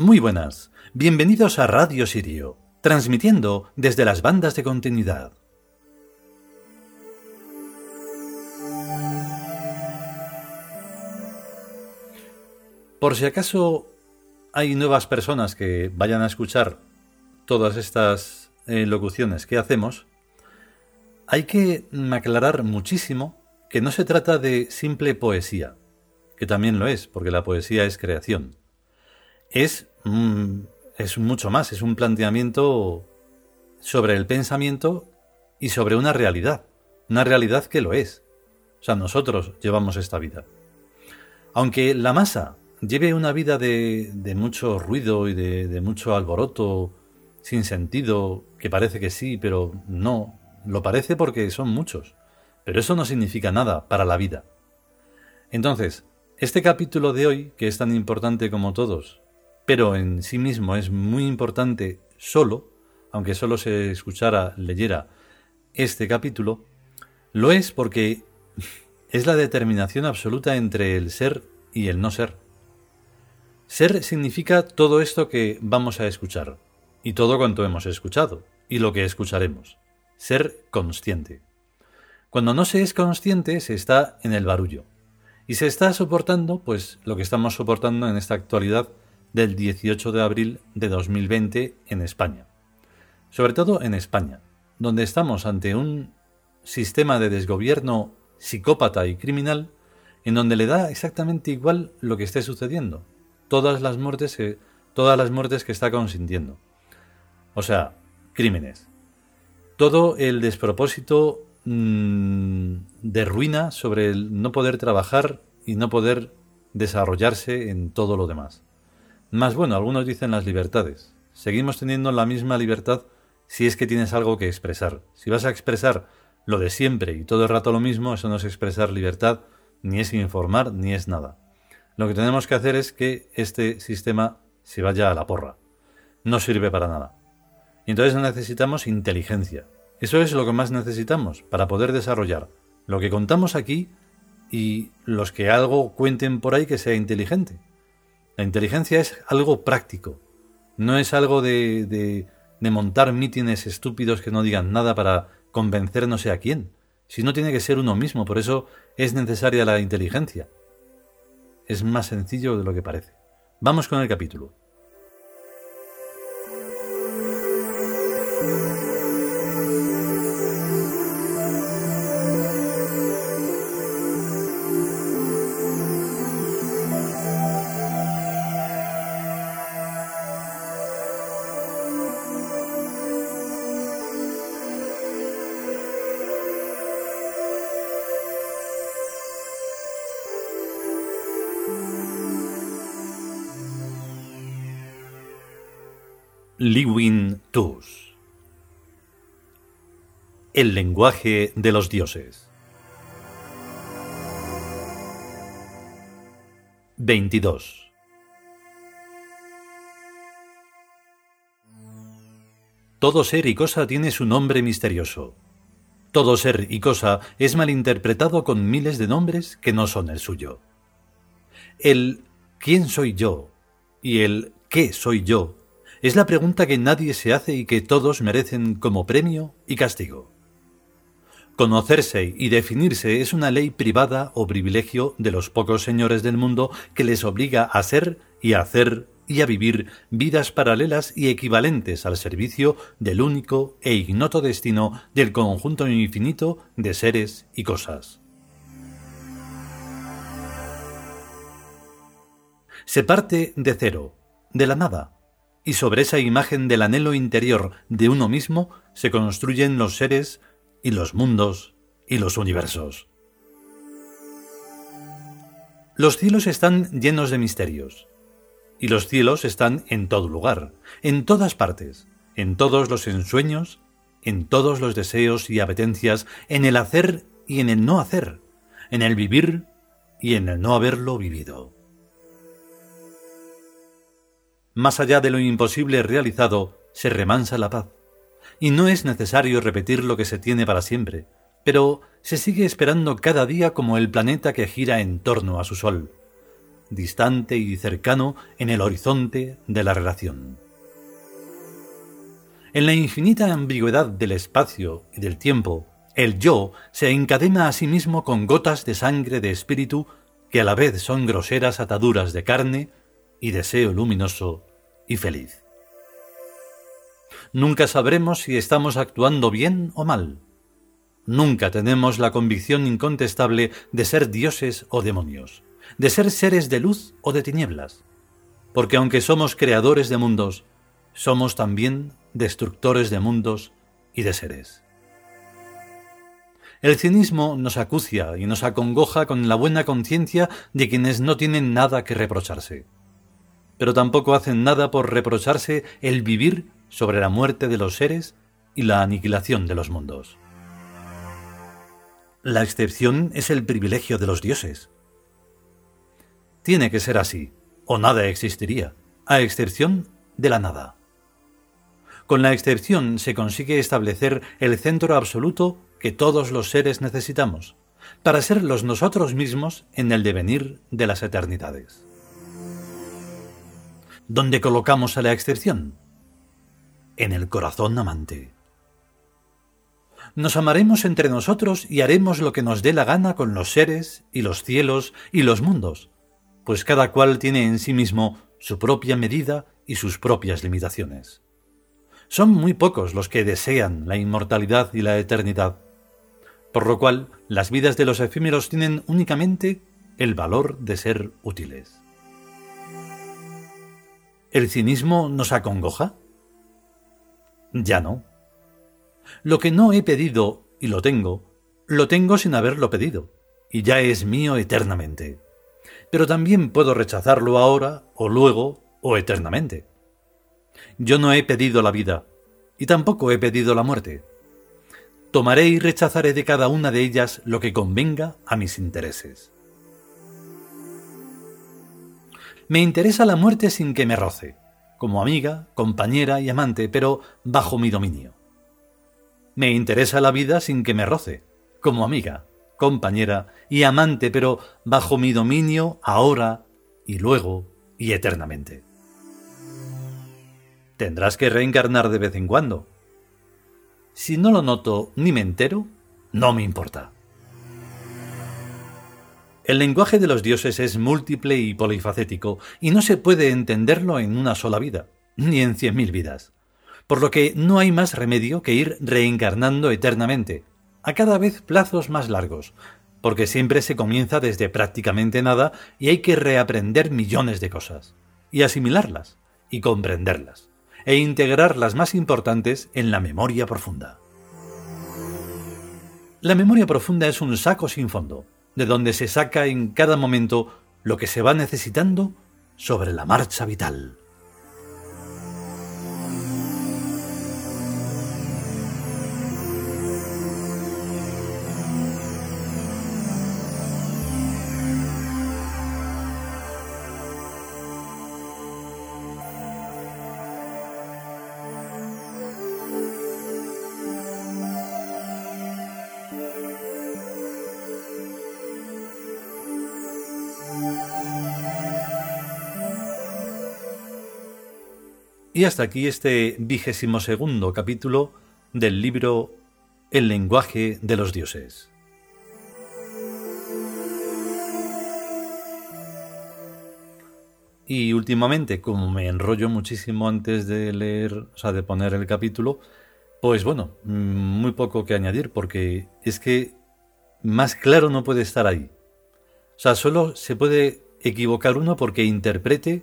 Muy buenas, bienvenidos a Radio Sirio, transmitiendo desde las bandas de continuidad. Por si acaso hay nuevas personas que vayan a escuchar todas estas eh, locuciones que hacemos, hay que aclarar muchísimo que no se trata de simple poesía, que también lo es, porque la poesía es creación. Es, mm, es mucho más, es un planteamiento sobre el pensamiento y sobre una realidad, una realidad que lo es. O sea, nosotros llevamos esta vida. Aunque la masa lleve una vida de, de mucho ruido y de, de mucho alboroto sin sentido, que parece que sí, pero no, lo parece porque son muchos, pero eso no significa nada para la vida. Entonces, este capítulo de hoy, que es tan importante como todos, pero en sí mismo es muy importante solo, aunque solo se escuchara, leyera este capítulo, lo es porque es la determinación absoluta entre el ser y el no ser. Ser significa todo esto que vamos a escuchar, y todo cuanto hemos escuchado, y lo que escucharemos. Ser consciente. Cuando no se es consciente, se está en el barullo. Y se está soportando, pues, lo que estamos soportando en esta actualidad del 18 de abril de 2020 en España. Sobre todo en España, donde estamos ante un sistema de desgobierno psicópata y criminal en donde le da exactamente igual lo que esté sucediendo. Todas las muertes que, todas las muertes que está consintiendo. O sea, crímenes. Todo el despropósito Mm, de ruina sobre el no poder trabajar y no poder desarrollarse en todo lo demás. Más bueno, algunos dicen las libertades. Seguimos teniendo la misma libertad si es que tienes algo que expresar. Si vas a expresar lo de siempre y todo el rato lo mismo, eso no es expresar libertad, ni es informar, ni es nada. Lo que tenemos que hacer es que este sistema se vaya a la porra. No sirve para nada. Y entonces necesitamos inteligencia, eso es lo que más necesitamos para poder desarrollar lo que contamos aquí y los que algo cuenten por ahí que sea inteligente. La inteligencia es algo práctico, no es algo de, de, montar mítines estúpidos que no digan nada para convencer no sé a quién, sino tiene que ser uno mismo, por eso es necesaria la inteligencia. Es más sencillo de lo que parece. Vamos con el capítulo. Liwin Tus El lenguaje de los dioses 22 Todo ser y cosa tiene su nombre misterioso. Todo ser y cosa es malinterpretado con miles de nombres que no son el suyo. El ¿quién soy yo? y el ¿qué soy yo? Es la pregunta que nadie se hace y que todos merecen como premio y castigo. Conocerse y definirse es una ley privada o privilegio de los pocos señores del mundo que les obliga a ser y a hacer y a vivir vidas paralelas y equivalentes al servicio del único e ignoto destino del conjunto infinito de seres y cosas. Se parte de cero, de la nada, y sobre esa imagen del anhelo interior de uno mismo se construyen los seres y los mundos y los universos. Los cielos están llenos de misterios, y los cielos están en todo lugar, en todas partes, en todos los ensueños, en todos los deseos y apetencias, en el hacer y en el no hacer, en el vivir y en el no haberlo vivido. Más allá de lo imposible realizado, se remansa la paz. Y no es necesario repetir lo que se tiene para siempre, pero se sigue esperando cada día como el planeta que gira en torno a su Sol. distante y cercano en el horizonte de la relación. En la infinita ambigüedad del espacio y del tiempo, el yo se encadena a sí mismo con gotas de sangre de espíritu que a la vez son groseras ataduras de carne y deseo luminoso y feliz. Nunca sabremos si estamos actuando bien o mal. Nunca tenemos la convicción incontestable de ser dioses o demonios, de ser seres de luz o de tinieblas, porque aunque somos creadores de mundos, somos también destructores de mundos y de seres. El cinismo nos acucia y nos acongoja con la buena conciencia de quienes no tienen nada que reprocharse, pero tampoco hacen nada por reprocharse el vivir sobre la muerte de los seres y la aniquilación de los mundos. La excepción es el privilegio de los dioses. Tiene que ser así, o nada existiría, a excepción de la nada. Con la excepción se consigue establecer el centro absoluto que todos los seres necesitamos, para ser los nosotros mismos en el devenir de las eternidades. ¿Dónde colocamos a la excepción? En el corazón amante. Nos amaremos entre nosotros y haremos lo que nos dé la gana con los seres y los cielos y los mundos, pues cada cual tiene en sí mismo su propia medida y sus propias limitaciones. Son muy pocos los que desean la inmortalidad y la eternidad, por lo cual las vidas de los efímeros tienen únicamente el valor de ser útiles. ¿El cinismo nos acongoja? Ya no. Lo que no he pedido y lo tengo, lo tengo sin haberlo pedido, y ya es mío eternamente. Pero también puedo rechazarlo ahora, o luego, o eternamente. Yo no he pedido la vida, y tampoco he pedido la muerte tomaré y rechazaré de cada una de ellas lo que convenga a mis intereses. Me interesa la muerte sin que me roce, como amiga, compañera y amante, pero bajo mi dominio. Me interesa la vida sin que me roce, como amiga, compañera y amante, pero bajo mi dominio ahora y luego y eternamente. Tendrás que reencarnar de vez en cuando, si no lo noto ni me entero, no me importa. El lenguaje de los dioses es múltiple y polifacético, y no se puede entenderlo en una sola vida, ni en cien mil vidas. Por lo que no hay más remedio que ir reencarnando eternamente, a cada vez plazos más largos, porque siempre se comienza desde prácticamente nada y hay que reaprender millones de cosas, y asimilarlas, y comprenderlas e integrar las más importantes en la memoria profunda. La memoria profunda es un saco sin fondo, de donde se saca en cada momento lo que se va necesitando sobre la marcha vital. Y hasta aquí este vigésimo segundo capítulo del libro El lenguaje de los dioses. Y últimamente, como me enrollo muchísimo antes de leer, o sea, de poner el capítulo, pues bueno, muy poco que añadir, porque es que más claro no puede estar ahí. O sea, solo se puede equivocar uno porque interprete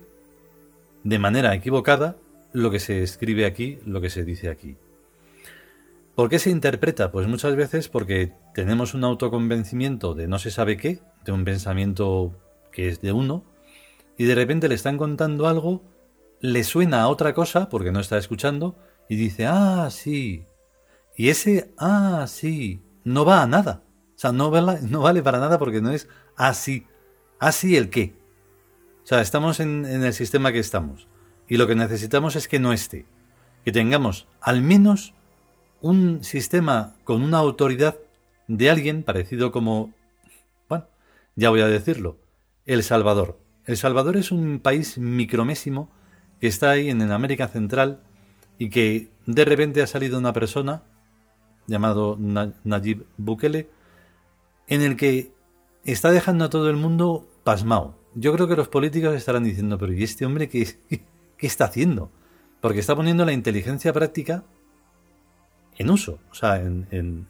de manera equivocada lo que se escribe aquí, lo que se dice aquí. ¿Por qué se interpreta? Pues muchas veces porque tenemos un autoconvencimiento de no se sabe qué, de un pensamiento que es de uno, y de repente le están contando algo, le suena a otra cosa porque no está escuchando, y dice, ah, sí. Y ese, ah, sí, no va a nada. O sea, no vale, no vale para nada porque no es así. Así el qué. O sea, estamos en el sistema que estamos. Y lo que necesitamos es que no esté, que tengamos al menos un sistema con una autoridad de alguien parecido como, bueno, ya voy a decirlo, El Salvador, El Salvador es un país micromésimo que está ahí en América Central y que de repente ha salido una persona llamado Nayib Bukele en el que está dejando a todo el mundo pasmado. Yo creo que los políticos estarán diciendo, pero ¿y este hombre qué, qué está haciendo? Porque está poniendo la inteligencia práctica en uso. O sea,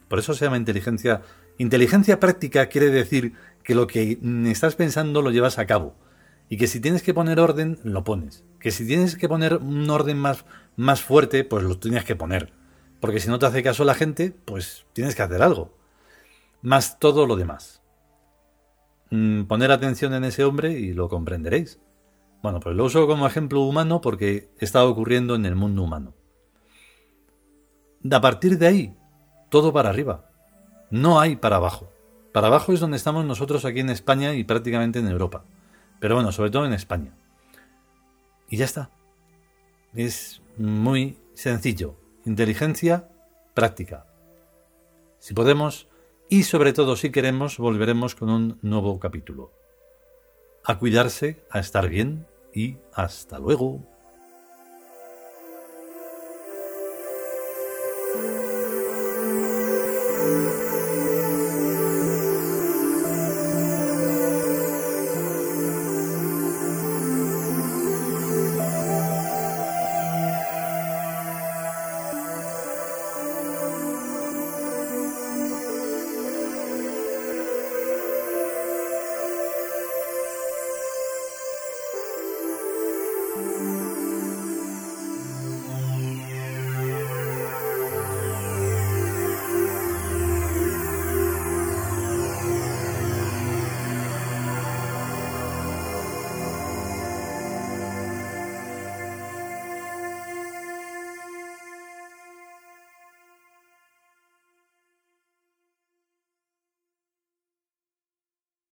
por eso se llama inteligencia. Inteligencia práctica quiere decir que lo que estás pensando lo llevas a cabo. Y que si tienes que poner orden, lo pones. Que si tienes que poner un orden más, más fuerte, pues lo tienes que poner. Porque si no te hace caso la gente, pues tienes que hacer algo. Más todo lo demás. Mm, poner atención en ese hombre y lo comprenderéis. Bueno, pues lo uso como ejemplo humano porque está ocurriendo en el mundo humano. A partir de ahí, todo para arriba. No hay para abajo. Para abajo es donde estamos nosotros aquí en España y prácticamente en Europa. Pero bueno, sobre todo en España. Y ya está. Es muy sencillo. Inteligencia práctica. Si podemos, y sobre todo si queremos, volveremos con un nuevo capítulo. A cuidarse, a estar bien y hasta luego.